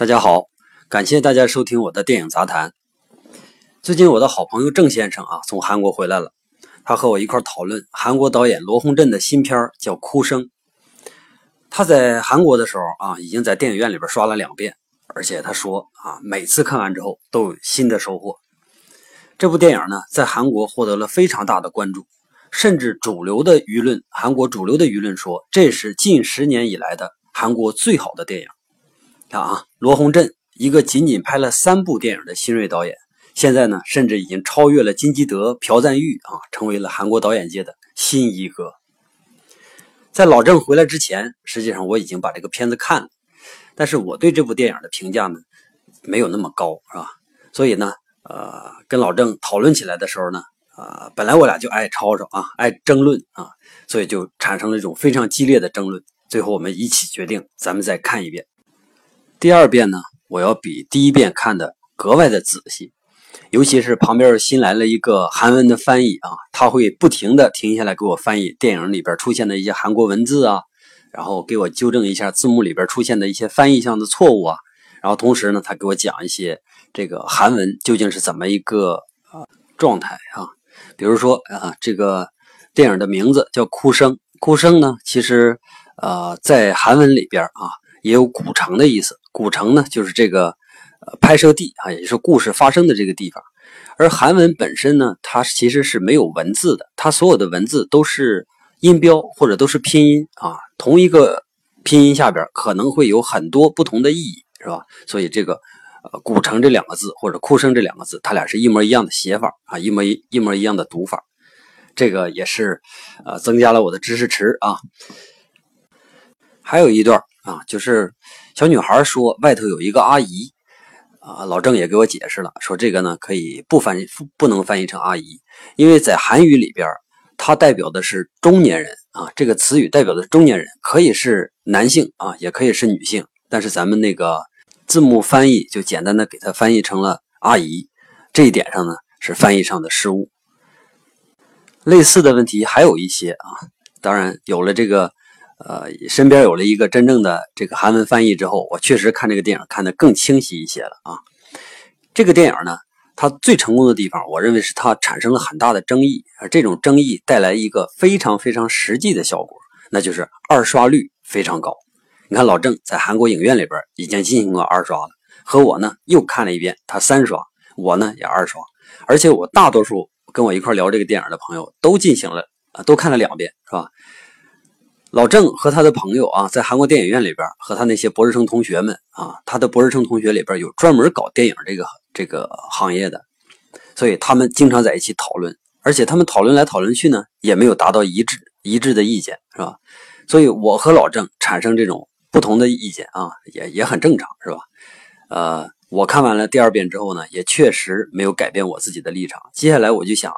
大家好，感谢大家收听我的电影杂谈。最近我的好朋友郑先生啊，从韩国回来了，他和我一块讨论韩国导演罗洪镇的新片叫《哭声》。他在韩国的时候啊，已经在电影院里边刷了两遍，而且他说啊，每次看完之后都有新的收获。这部电影呢，在韩国获得了非常大的关注，甚至主流的舆论，韩国主流的舆论说，这是近十年以来的韩国最好的电影。看啊，罗洪镇一个仅仅拍了三部电影的新锐导演，现在呢，甚至已经超越了金基德、朴赞玉啊，成为了韩国导演界的新一哥。在老郑回来之前，实际上我已经把这个片子看了，但是我对这部电影的评价呢，没有那么高，是吧？所以呢。呃，跟老郑讨论起来的时候呢，呃，本来我俩就爱吵吵啊，爱争论啊，所以就产生了一种非常激烈的争论。最后我们一起决定，咱们再看一遍。第二遍呢，我要比第一遍看的格外的仔细，尤其是旁边新来了一个韩文的翻译啊，他会不停的停下来给我翻译电影里边出现的一些韩国文字啊，然后给我纠正一下字幕里边出现的一些翻译上的错误啊，然后同时呢，他给我讲一些。这个韩文究竟是怎么一个啊状态啊？比如说啊，这个电影的名字叫《哭声》，哭声呢，其实呃在韩文里边啊也有古城的意思。古城呢就是这个呃拍摄地啊，也就是故事发生的这个地方。而韩文本身呢，它其实是没有文字的，它所有的文字都是音标或者都是拼音啊。同一个拼音下边可能会有很多不同的意义，是吧？所以这个。呃，古城这两个字或者哭声这两个字，它俩是一模一样的写法啊，一模一一模一样的读法，这个也是呃增加了我的知识池啊。还有一段啊，就是小女孩说外头有一个阿姨啊，老郑也给我解释了，说这个呢可以不翻译不能翻译成阿姨，因为在韩语里边，它代表的是中年人啊，这个词语代表的是中年人，可以是男性啊，也可以是女性，但是咱们那个。字幕翻译就简单的给它翻译成了阿姨，这一点上呢是翻译上的失误。类似的问题还有一些啊，当然有了这个呃身边有了一个真正的这个韩文翻译之后，我确实看这个电影看得更清晰一些了啊。这个电影呢，它最成功的地方，我认为是它产生了很大的争议，而这种争议带来一个非常非常实际的效果，那就是二刷率非常高。你看，老郑在韩国影院里边已经进行过二刷了，和我呢又看了一遍，他三刷，我呢也二刷，而且我大多数跟我一块聊这个电影的朋友都进行了啊，都看了两遍，是吧？老郑和他的朋友啊，在韩国电影院里边和他那些博士生同学们啊，他的博士生同学里边有专门搞电影这个这个行业的，所以他们经常在一起讨论，而且他们讨论来讨论去呢，也没有达到一致一致的意见，是吧？所以我和老郑产生这种。不同的意见啊，也也很正常，是吧？呃，我看完了第二遍之后呢，也确实没有改变我自己的立场。接下来我就想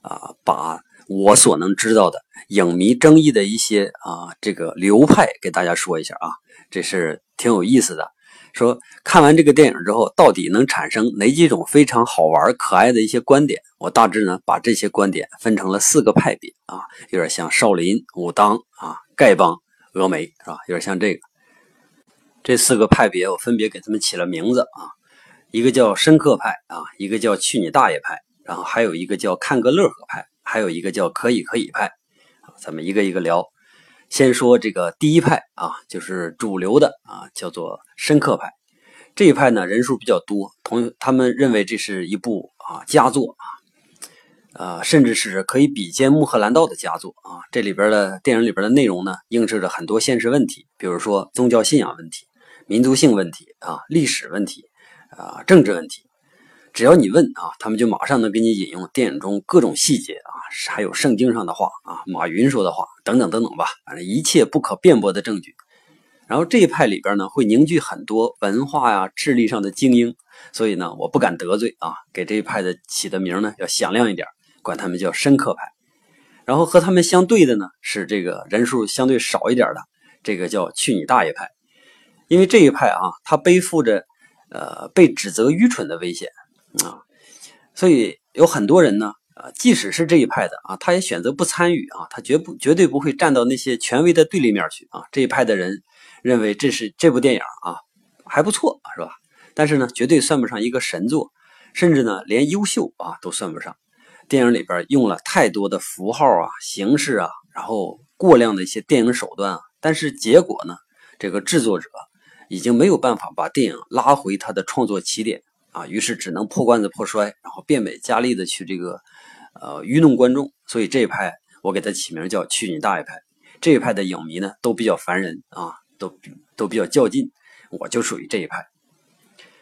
啊，把我所能知道的影迷争议的一些啊这个流派给大家说一下啊，这是挺有意思的。说看完这个电影之后，到底能产生哪几种非常好玩可爱的一些观点？我大致呢把这些观点分成了四个派别啊，有点像少林、武当啊、丐帮。峨眉是吧？有点像这个，这四个派别我分别给他们起了名字啊，一个叫深刻派啊，一个叫去你大爷派，然后还有一个叫看个乐呵派，还有一个叫可以可以派。咱们一个一个聊，先说这个第一派啊，就是主流的啊，叫做深刻派。这一派呢人数比较多，同他们认为这是一部啊佳作啊。呃，甚至是可以比肩穆赫兰道的佳作啊！这里边的电影里边的内容呢，映射着很多现实问题，比如说宗教信仰问题、民族性问题啊、历史问题啊、政治问题。只要你问啊，他们就马上能给你引用电影中各种细节啊，还有圣经上的话啊、马云说的话等等等等吧，反正一切不可辩驳的证据。然后这一派里边呢，会凝聚很多文化呀、智力上的精英，所以呢，我不敢得罪啊，给这一派的起的名呢要响亮一点。管他们叫深刻派，然后和他们相对的呢是这个人数相对少一点的，这个叫去你大爷派。因为这一派啊，他背负着呃被指责愚蠢的危险啊，所以有很多人呢，呃，即使是这一派的啊，他也选择不参与啊，他绝不绝对不会站到那些权威的对立面去啊。这一派的人认为这是这部电影啊，还不错，是吧？但是呢，绝对算不上一个神作，甚至呢，连优秀啊都算不上。电影里边用了太多的符号啊、形式啊，然后过量的一些电影手段啊，但是结果呢，这个制作者已经没有办法把电影拉回他的创作起点啊，于是只能破罐子破摔，然后变本加厉的去这个呃愚弄观众。所以这一派我给他起名叫“去你大爷派”。这一派的影迷呢都比较烦人啊，都都比较较劲，我就属于这一派。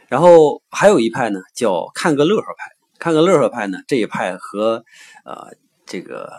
然后还有一派呢叫看个乐呵派。看个乐呵派呢，这一派和呃这个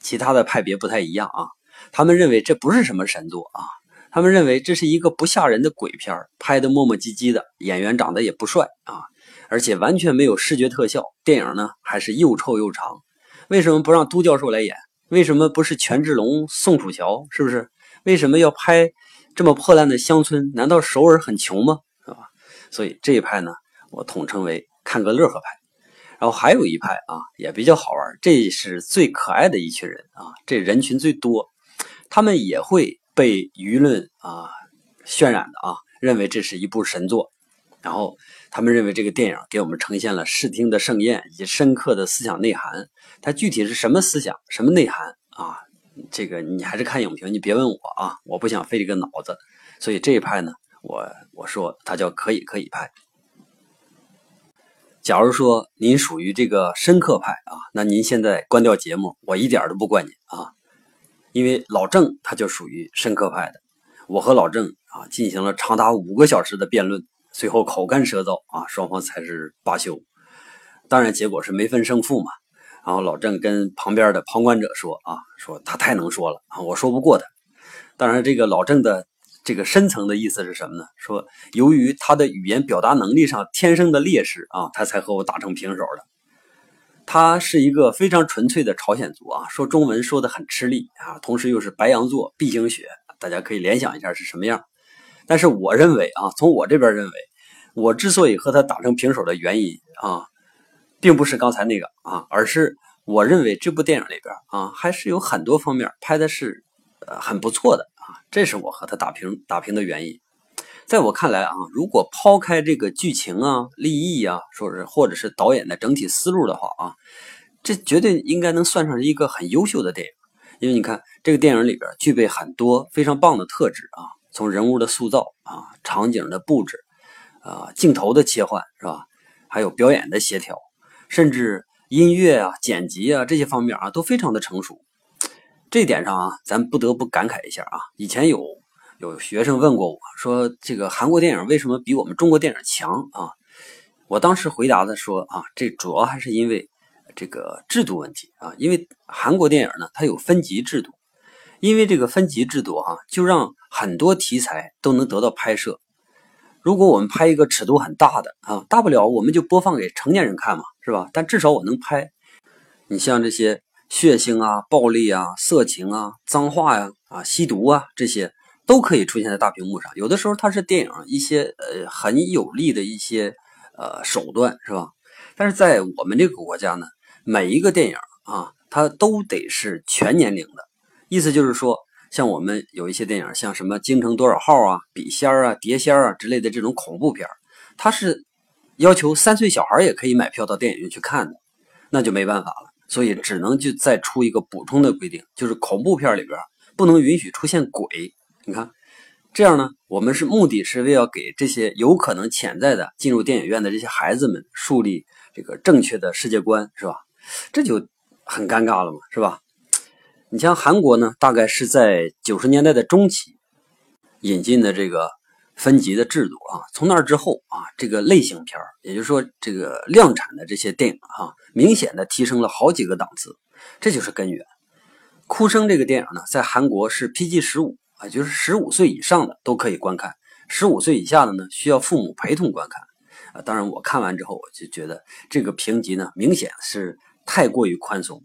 其他的派别不太一样啊。他们认为这不是什么神作啊，他们认为这是一个不吓人的鬼片拍的磨磨唧唧的，演员长得也不帅啊，而且完全没有视觉特效，电影呢还是又臭又长。为什么不让都教授来演？为什么不是权志龙、宋楚乔？是不是？为什么要拍这么破烂的乡村？难道首尔很穷吗？是吧？所以这一派呢，我统称为看个乐呵派。然后还有一派啊，也比较好玩，这是最可爱的一群人啊，这人群最多，他们也会被舆论啊渲染的啊，认为这是一部神作，然后他们认为这个电影给我们呈现了视听的盛宴以及深刻的思想内涵，它具体是什么思想、什么内涵啊？这个你还是看影评，你别问我啊，我不想费这个脑子，所以这一派呢，我我说它叫可以可以派。假如说您属于这个深刻派啊，那您现在关掉节目，我一点都不怪您啊，因为老郑他就属于深刻派的。我和老郑啊进行了长达五个小时的辩论，最后口干舌燥啊，双方才是罢休。当然结果是没分胜负嘛。然后老郑跟旁边的旁观者说啊，说他太能说了啊，我说不过他。当然这个老郑的。这个深层的意思是什么呢？说由于他的语言表达能力上天生的劣势啊，他才和我打成平手的。他是一个非常纯粹的朝鲜族啊，说中文说的很吃力啊，同时又是白羊座 B 型血，大家可以联想一下是什么样。但是我认为啊，从我这边认为，我之所以和他打成平手的原因啊，并不是刚才那个啊，而是我认为这部电影里边啊，还是有很多方面拍的是呃很不错的啊。这是我和他打平打平的原因。在我看来啊，如果抛开这个剧情啊、立意啊，说是或者是导演的整体思路的话啊，这绝对应该能算上一个很优秀的电影。因为你看这个电影里边具备很多非常棒的特质啊，从人物的塑造啊、场景的布置啊、镜头的切换是吧？还有表演的协调，甚至音乐啊、剪辑啊这些方面啊，都非常的成熟。这点上啊，咱不得不感慨一下啊。以前有有学生问过我说：“这个韩国电影为什么比我们中国电影强啊？”我当时回答的说：“啊，这主要还是因为这个制度问题啊。因为韩国电影呢，它有分级制度，因为这个分级制度哈，就让很多题材都能得到拍摄。如果我们拍一个尺度很大的啊，大不了我们就播放给成年人看嘛，是吧？但至少我能拍。你像这些。”血腥啊、暴力啊、色情啊、脏话呀、啊吸毒啊，这些都可以出现在大屏幕上。有的时候它是电影一些呃很有利的一些呃手段，是吧？但是在我们这个国家呢，每一个电影啊，它都得是全年龄的。意思就是说，像我们有一些电影，像什么《京城多少号》啊、《笔仙》啊、《碟仙》啊之类的这种恐怖片，它是要求三岁小孩也可以买票到电影院去看的，那就没办法了。所以只能就再出一个补充的规定，就是恐怖片里边不能允许出现鬼。你看，这样呢，我们是目的是为了给这些有可能潜在的进入电影院的这些孩子们树立这个正确的世界观，是吧？这就很尴尬了嘛，是吧？你像韩国呢，大概是在九十年代的中期引进的这个。分级的制度啊，从那之后啊，这个类型片也就是说这个量产的这些电影啊，明显的提升了好几个档次，这就是根源。哭声这个电影呢，在韩国是 PG 十五啊，就是十五岁以上的都可以观看，十五岁以下的呢需要父母陪同观看啊。当然我看完之后，我就觉得这个评级呢，明显是太过于宽松。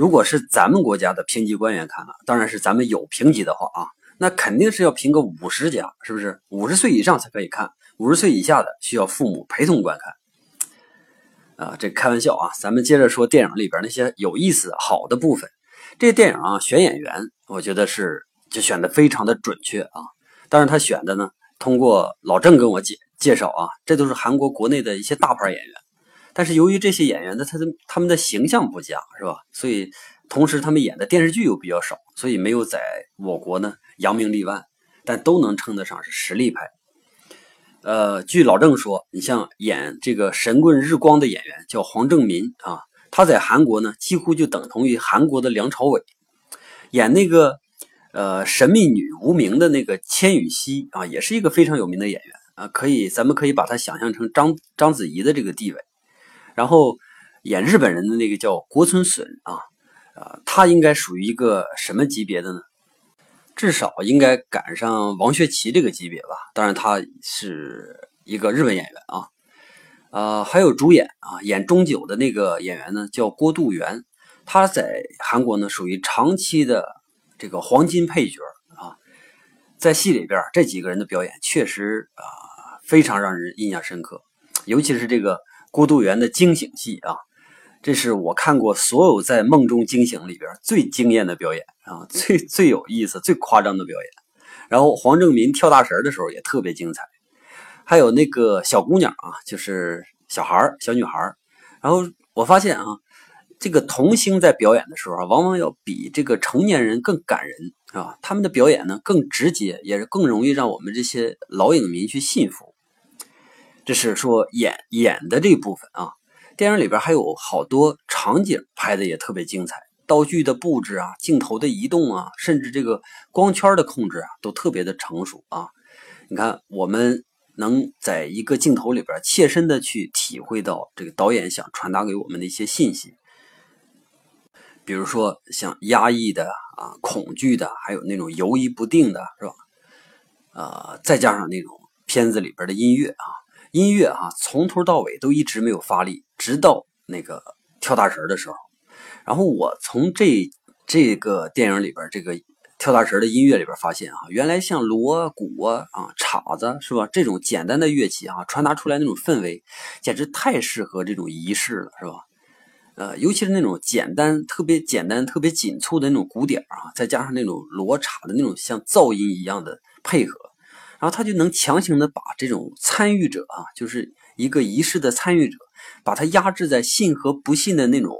如果是咱们国家的评级官员看了，当然是咱们有评级的话啊。那肯定是要评个五十加，是不是？五十岁以上才可以看，五十岁以下的需要父母陪同观看。啊，这开玩笑啊！咱们接着说电影里边那些有意思、好的部分。这电影啊，选演员，我觉得是就选的非常的准确啊。但是他选的呢，通过老郑跟我介介绍啊，这都是韩国国内的一些大牌演员。但是由于这些演员的他的他们的形象不佳，是吧？所以同时他们演的电视剧又比较少，所以没有在我国呢扬名立万，但都能称得上是实力派。呃，据老郑说，你像演这个《神棍日光》的演员叫黄正民啊，他在韩国呢几乎就等同于韩国的梁朝伟。演那个呃神秘女无名的那个千羽熙啊，也是一个非常有名的演员啊，可以咱们可以把他想象成章章子怡的这个地位。然后演日本人的那个叫国村隼啊，啊，他应该属于一个什么级别的呢？至少应该赶上王学圻这个级别吧。当然，他是一个日本演员啊。呃，还有主演啊，演钟九的那个演员呢，叫郭度元，他在韩国呢属于长期的这个黄金配角啊。在戏里边，这几个人的表演确实啊非常让人印象深刻，尤其是这个。郭度元的惊醒戏啊，这是我看过所有在梦中惊醒里边最惊艳的表演啊，最最有意思、最夸张的表演。然后黄正民跳大神的时候也特别精彩，还有那个小姑娘啊，就是小孩小女孩然后我发现啊，这个童星在表演的时候啊，往往要比这个成年人更感人啊，他们的表演呢更直接，也是更容易让我们这些老影迷去信服。这是说演演的这部分啊，电影里边还有好多场景拍的也特别精彩，道具的布置啊，镜头的移动啊，甚至这个光圈的控制啊，都特别的成熟啊。你看，我们能在一个镜头里边切身的去体会到这个导演想传达给我们的一些信息，比如说像压抑的啊、恐惧的，还有那种犹疑不定的，是吧？呃，再加上那种片子里边的音乐啊。音乐啊，从头到尾都一直没有发力，直到那个跳大神的时候。然后我从这这个电影里边这个跳大神的音乐里边发现啊，原来像锣鼓啊、啊镲子是吧？这种简单的乐器啊，传达出来那种氛围，简直太适合这种仪式了，是吧？呃，尤其是那种简单、特别简单、特别紧凑的那种鼓点啊，再加上那种锣镲的那种像噪音一样的配合。然后他就能强行的把这种参与者啊，就是一个仪式的参与者，把他压制在信和不信的那种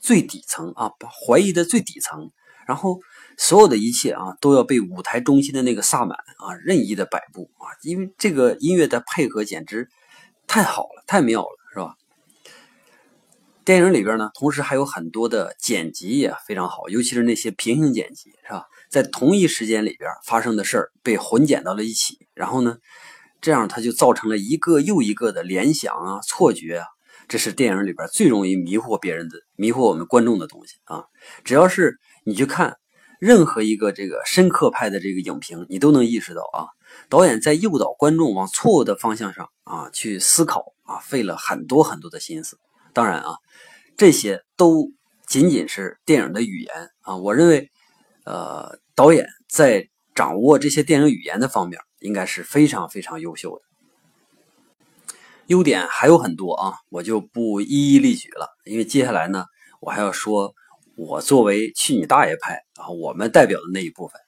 最底层啊，把怀疑的最底层，然后所有的一切啊，都要被舞台中心的那个萨满啊任意的摆布啊，因为这个音乐的配合简直太好了，太妙了，是吧？电影里边呢，同时还有很多的剪辑也非常好，尤其是那些平行剪辑，是吧？在同一时间里边发生的事儿被混剪到了一起，然后呢，这样它就造成了一个又一个的联想啊、错觉啊，这是电影里边最容易迷惑别人的、迷惑我们观众的东西啊。只要是你去看任何一个这个深刻派的这个影评，你都能意识到啊，导演在诱导观众往错误的方向上啊去思考啊，费了很多很多的心思。当然啊，这些都仅仅是电影的语言啊，我认为。呃，导演在掌握这些电影语言的方面，应该是非常非常优秀的。优点还有很多啊，我就不一一例举了，因为接下来呢，我还要说，我作为去你大爷派啊，我们代表的那一部分。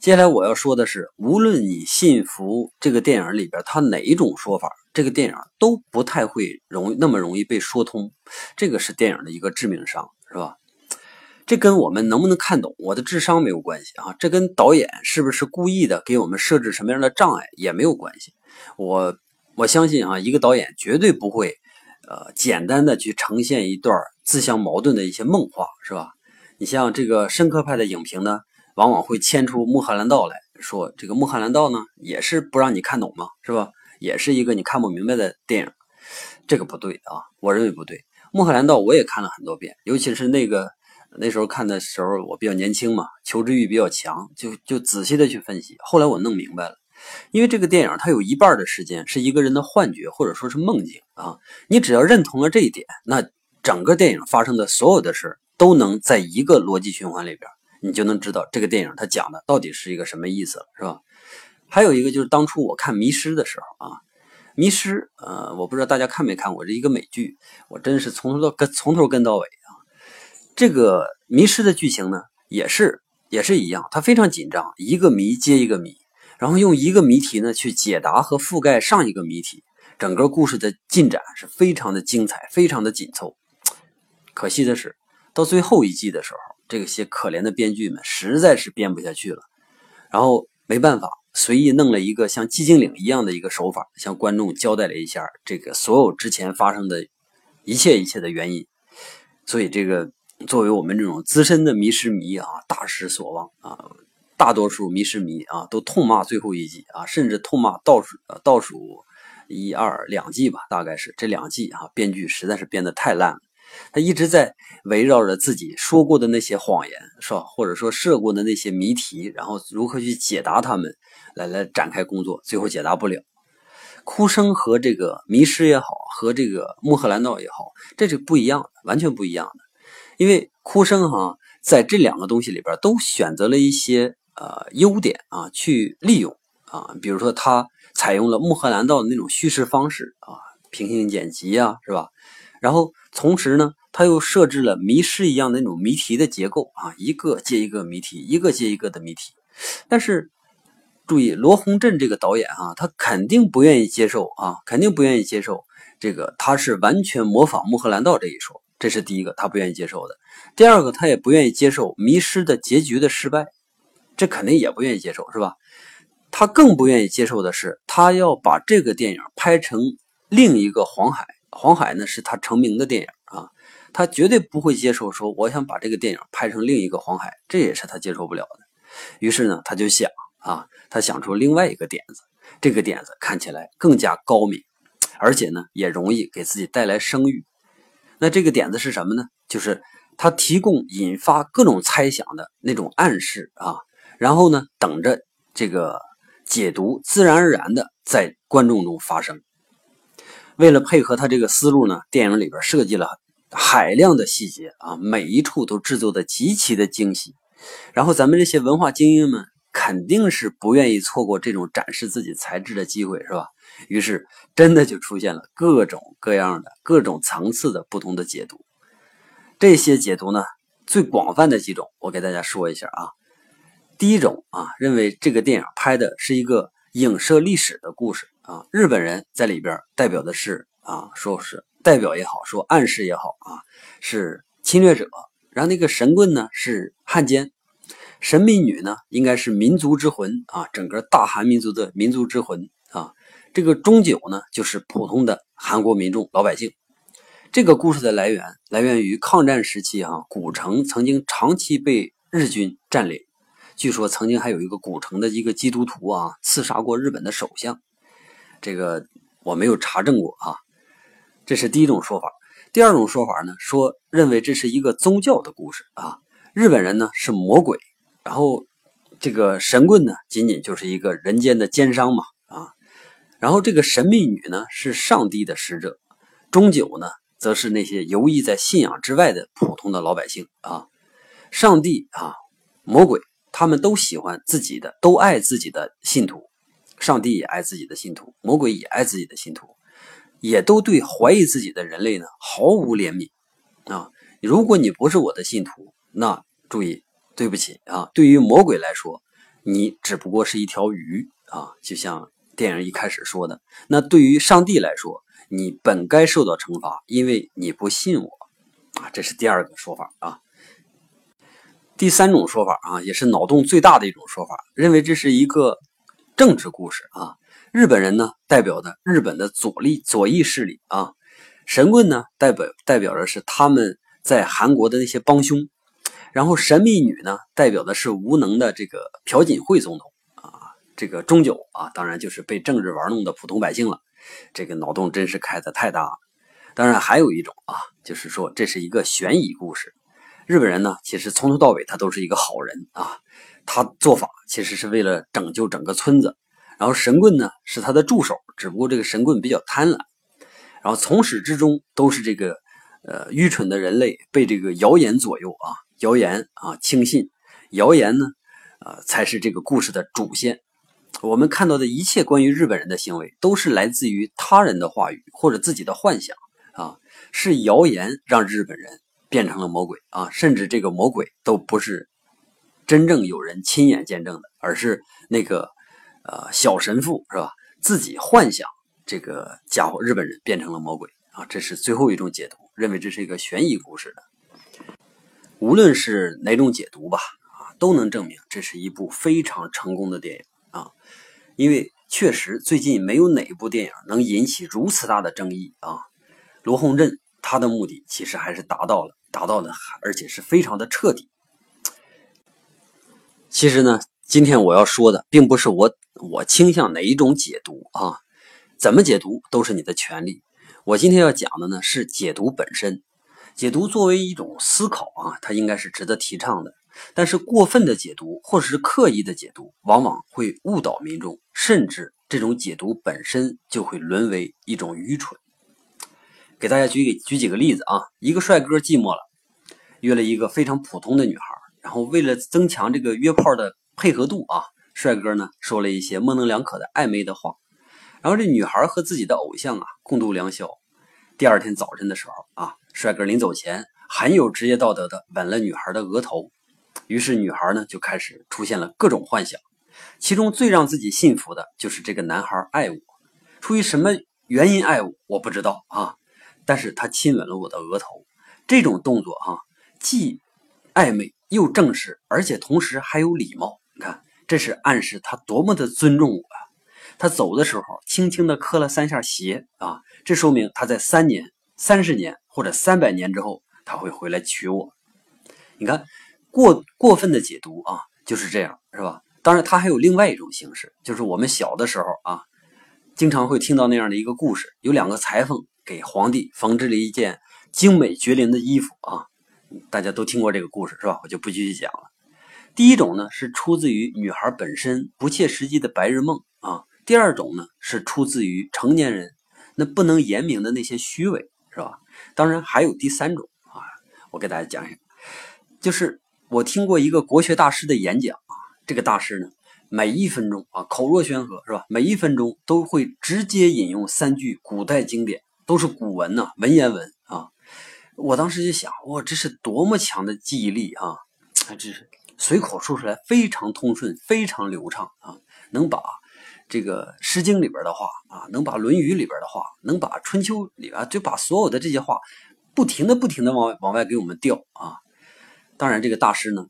接下来我要说的是，无论你信服这个电影里边它哪一种说法，这个电影都不太会容那么容易被说通，这个是电影的一个致命伤，是吧？这跟我们能不能看懂我的智商没有关系啊，这跟导演是不是故意的给我们设置什么样的障碍也没有关系。我我相信啊，一个导演绝对不会，呃，简单的去呈现一段自相矛盾的一些梦话，是吧？你像这个深刻派的影评呢，往往会牵出穆罕兰道来说，这个穆罕兰道呢也是不让你看懂嘛，是吧？也是一个你看不明白的电影，这个不对啊，我认为不对。穆罕兰道我也看了很多遍，尤其是那个。那时候看的时候，我比较年轻嘛，求知欲比较强，就就仔细的去分析。后来我弄明白了，因为这个电影它有一半的时间是一个人的幻觉或者说是梦境啊。你只要认同了这一点，那整个电影发生的所有的事都能在一个逻辑循环里边，你就能知道这个电影它讲的到底是一个什么意思了，是吧？还有一个就是当初我看《迷失》的时候啊，《迷失》呃，我不知道大家看没看过这一个美剧，我真是从头到跟从头跟到尾啊。这个迷失的剧情呢，也是也是一样，它非常紧张，一个谜接一个谜，然后用一个谜题呢去解答和覆盖上一个谜题，整个故事的进展是非常的精彩，非常的紧凑。可惜的是，到最后一季的时候，这些可怜的编剧们实在是编不下去了，然后没办法，随意弄了一个像寂静岭一样的一个手法，向观众交代了一下这个所有之前发生的一切一切的原因。所以，这个作为我们这种资深的迷失迷啊，大失所望啊。大多数迷失迷啊，都痛骂最后一季啊，甚至痛骂倒数倒数一二两季吧，大概是这两季啊，编剧实在是编得太烂了。他一直在围绕着自己说过的那些谎言，是吧？或者说设过的那些谜题，然后如何去解答他们，来来展开工作，最后解答不了。哭声和这个迷失也好，和这个穆赫兰道也好，这是不一样的，完全不一样的。因为哭声哈，在这两个东西里边都选择了一些。呃，优点啊，去利用啊，比如说他采用了穆赫兰道的那种叙事方式啊，平行剪辑啊，是吧？然后同时呢，他又设置了迷失一样的那种谜题的结构啊，一个接一个谜题，一个接一个的谜题。但是注意，罗洪镇这个导演啊，他肯定不愿意接受啊，肯定不愿意接受这个，他是完全模仿穆赫兰道这一说，这是第一个他不愿意接受的。第二个，他也不愿意接受迷失的结局的失败。这肯定也不愿意接受，是吧？他更不愿意接受的是，他要把这个电影拍成另一个黄海。黄海呢，是他成名的电影啊，他绝对不会接受说，我想把这个电影拍成另一个黄海，这也是他接受不了的。于是呢，他就想啊，他想出另外一个点子，这个点子看起来更加高明，而且呢，也容易给自己带来声誉。那这个点子是什么呢？就是他提供引发各种猜想的那种暗示啊。然后呢，等着这个解读自然而然的在观众中发生。为了配合他这个思路呢，电影里边设计了海量的细节啊，每一处都制作的极其的精细。然后咱们这些文化精英们肯定是不愿意错过这种展示自己才智的机会，是吧？于是真的就出现了各种各样的、各种层次的不同的解读。这些解读呢，最广泛的几种，我给大家说一下啊。第一种啊，认为这个电影拍的是一个影射历史的故事啊，日本人在里边代表的是啊，说是代表也好，说暗示也好啊，是侵略者。然后那个神棍呢是汉奸，神秘女呢应该是民族之魂啊，整个大韩民族的民族之魂啊。这个中九呢就是普通的韩国民众老百姓。这个故事的来源来源于抗战时期啊，古城曾经长期被日军占领。据说曾经还有一个古城的一个基督徒啊，刺杀过日本的首相。这个我没有查证过啊。这是第一种说法。第二种说法呢，说认为这是一个宗教的故事啊。日本人呢是魔鬼，然后这个神棍呢仅仅就是一个人间的奸商嘛啊。然后这个神秘女呢是上帝的使者，终究呢则是那些游弋在信仰之外的普通的老百姓啊。上帝啊，魔鬼。他们都喜欢自己的，都爱自己的信徒，上帝也爱自己的信徒，魔鬼也爱自己的信徒，也都对怀疑自己的人类呢毫无怜悯啊！如果你不是我的信徒，那注意，对不起啊，对于魔鬼来说，你只不过是一条鱼啊，就像电影一开始说的。那对于上帝来说，你本该受到惩罚，因为你不信我啊！这是第二个说法啊。第三种说法啊，也是脑洞最大的一种说法，认为这是一个政治故事啊。日本人呢，代表的日本的左力左翼势力啊，神棍呢，代表代表的是他们在韩国的那些帮凶，然后神秘女呢，代表的是无能的这个朴槿惠总统啊，这个终究啊，当然就是被政治玩弄的普通百姓了。这个脑洞真是开的太大了。当然还有一种啊，就是说这是一个悬疑故事。日本人呢，其实从头到尾他都是一个好人啊，他做法其实是为了拯救整个村子。然后神棍呢是他的助手，只不过这个神棍比较贪婪。然后从始至终都是这个呃愚蠢的人类被这个谣言左右啊，谣言啊轻信，谣言呢呃才是这个故事的主线。我们看到的一切关于日本人的行为，都是来自于他人的话语或者自己的幻想啊，是谣言让日本人。变成了魔鬼啊！甚至这个魔鬼都不是真正有人亲眼见证的，而是那个呃小神父是吧？自己幻想这个家伙日本人变成了魔鬼啊，这是最后一种解读，认为这是一个悬疑故事的。无论是哪种解读吧，啊，都能证明这是一部非常成功的电影啊，因为确实最近没有哪一部电影能引起如此大的争议啊。罗洪镇他的目的其实还是达到了，达到了，而且是非常的彻底。其实呢，今天我要说的并不是我我倾向哪一种解读啊，怎么解读都是你的权利。我今天要讲的呢是解读本身。解读作为一种思考啊，它应该是值得提倡的。但是过分的解读或者是刻意的解读，往往会误导民众，甚至这种解读本身就会沦为一种愚蠢。给大家举举几个例子啊，一个帅哥寂寞了，约了一个非常普通的女孩，然后为了增强这个约炮的配合度啊，帅哥呢说了一些模棱两可的暧昧的话，然后这女孩和自己的偶像啊共度良宵。第二天早晨的时候啊。帅哥临走前很有职业道德的吻了女孩的额头，于是女孩呢就开始出现了各种幻想，其中最让自己信服的就是这个男孩爱我，出于什么原因爱我我不知道啊，但是他亲吻了我的额头，这种动作啊既暧昧又正式，而且同时还有礼貌，你看这是暗示他多么的尊重我！他走的时候轻轻的磕了三下鞋啊，这说明他在三年、三十年。或者三百年之后他会回来娶我，你看过过分的解读啊，就是这样，是吧？当然，他还有另外一种形式，就是我们小的时候啊，经常会听到那样的一个故事：有两个裁缝给皇帝缝制了一件精美绝伦的衣服啊，大家都听过这个故事是吧？我就不继续讲了。第一种呢是出自于女孩本身不切实际的白日梦啊，第二种呢是出自于成年人那不能言明的那些虚伪，是吧？当然还有第三种啊，我给大家讲一下，就是我听过一个国学大师的演讲啊，这个大师呢，每一分钟啊口若悬河是吧？每一分钟都会直接引用三句古代经典，都是古文呐，文言文。我当时就想，哇，这是多么强的记忆力啊！这是随口说出来非常通顺，非常流畅啊，能把。这个《诗经》里边的话啊，能把《论语》里边的话，能把《春秋》里啊，就把所有的这些话，不停的、不停的往往外给我们调啊。当然，这个大师呢，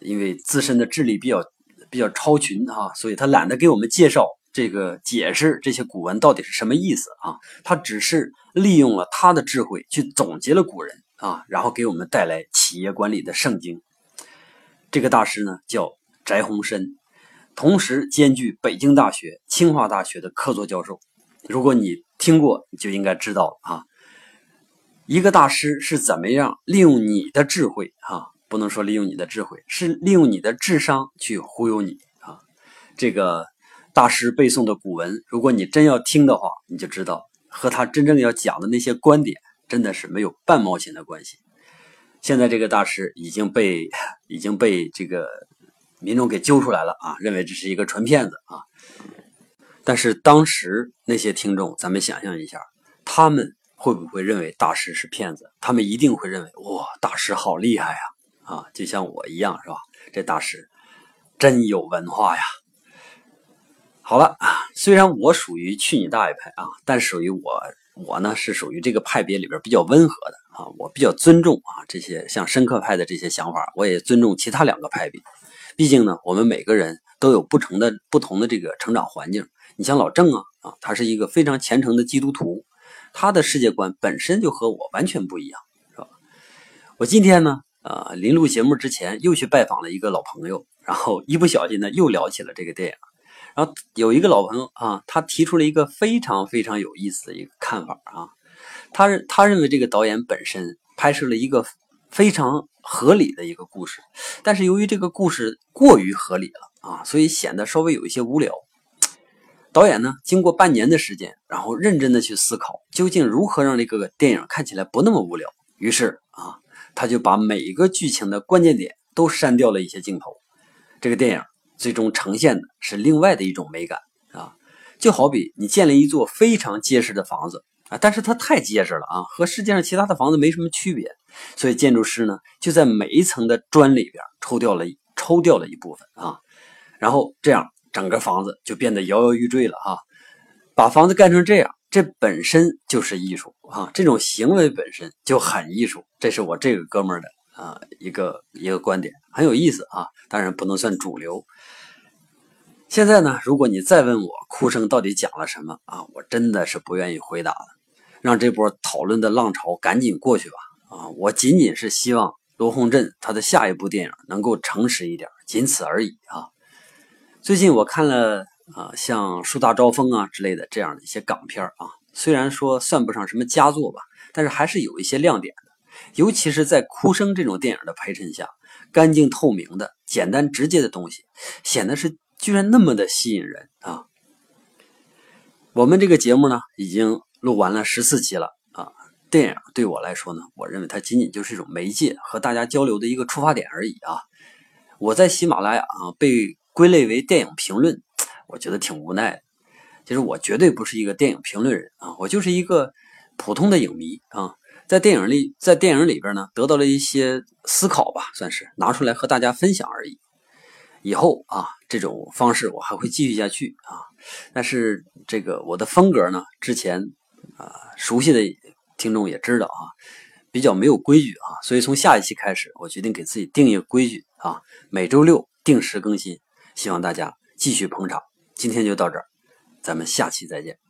因为自身的智力比较比较超群啊，所以他懒得给我们介绍这个解释这些古文到底是什么意思啊。他只是利用了他的智慧去总结了古人啊，然后给我们带来企业管理的圣经。这个大师呢，叫翟鸿燊。同时兼具北京大学、清华大学的客座教授。如果你听过，你就应该知道了啊，一个大师是怎么样利用你的智慧啊，不能说利用你的智慧，是利用你的智商去忽悠你啊。这个大师背诵的古文，如果你真要听的话，你就知道和他真正要讲的那些观点真的是没有半毛钱的关系。现在这个大师已经被 已经被这个。民众给揪出来了啊，认为这是一个纯骗子啊。但是当时那些听众，咱们想象一下，他们会不会认为大师是骗子？他们一定会认为，哇，大师好厉害呀！啊，就像我一样，是吧？这大师真有文化呀。好了啊，虽然我属于去你大爷派啊，但属于我，我呢是属于这个派别里边比较温和的啊。我比较尊重啊这些像深刻派的这些想法，我也尊重其他两个派别。毕竟呢，我们每个人都有不同的不同的这个成长环境。你像老郑啊啊，他是一个非常虔诚的基督徒，他的世界观本身就和我完全不一样，是吧？我今天呢，呃，临录节目之前又去拜访了一个老朋友，然后一不小心呢又聊起了这个电影。然后有一个老朋友啊，他提出了一个非常非常有意思的一个看法啊，他他认为这个导演本身拍摄了一个非常。合理的一个故事，但是由于这个故事过于合理了啊，所以显得稍微有一些无聊。导演呢，经过半年的时间，然后认真的去思考，究竟如何让这个电影看起来不那么无聊。于是啊，他就把每一个剧情的关键点都删掉了一些镜头。这个电影最终呈现的是另外的一种美感啊，就好比你建了一座非常结实的房子。啊，但是它太结实了啊，和世界上其他的房子没什么区别，所以建筑师呢就在每一层的砖里边抽掉了抽掉了一部分啊，然后这样整个房子就变得摇摇欲坠了哈。把房子干成这样，这本身就是艺术啊！这种行为本身就很艺术，这是我这个哥们儿的啊一个一个观点，很有意思啊。当然不能算主流。现在呢，如果你再问我哭声到底讲了什么啊，我真的是不愿意回答了。让这波讨论的浪潮赶紧过去吧啊！我仅仅是希望罗洪镇他的下一部电影能够诚实一点，仅此而已啊。最近我看了啊，像《树大招风》啊之类的这样的一些港片啊，虽然说算不上什么佳作吧，但是还是有一些亮点的。尤其是在哭声这种电影的陪衬下，干净透明的、简单直接的东西，显得是。居然那么的吸引人啊！我们这个节目呢，已经录完了十四期了啊。电影对我来说呢，我认为它仅仅就是一种媒介和大家交流的一个出发点而已啊。我在喜马拉雅啊被归类为电影评论，我觉得挺无奈的。其实我绝对不是一个电影评论人啊，我就是一个普通的影迷啊。在电影里，在电影里边呢，得到了一些思考吧，算是拿出来和大家分享而已。以后啊，这种方式我还会继续下去啊。但是这个我的风格呢，之前啊熟悉的听众也知道啊，比较没有规矩啊。所以从下一期开始，我决定给自己定一个规矩啊，每周六定时更新，希望大家继续捧场。今天就到这儿，咱们下期再见。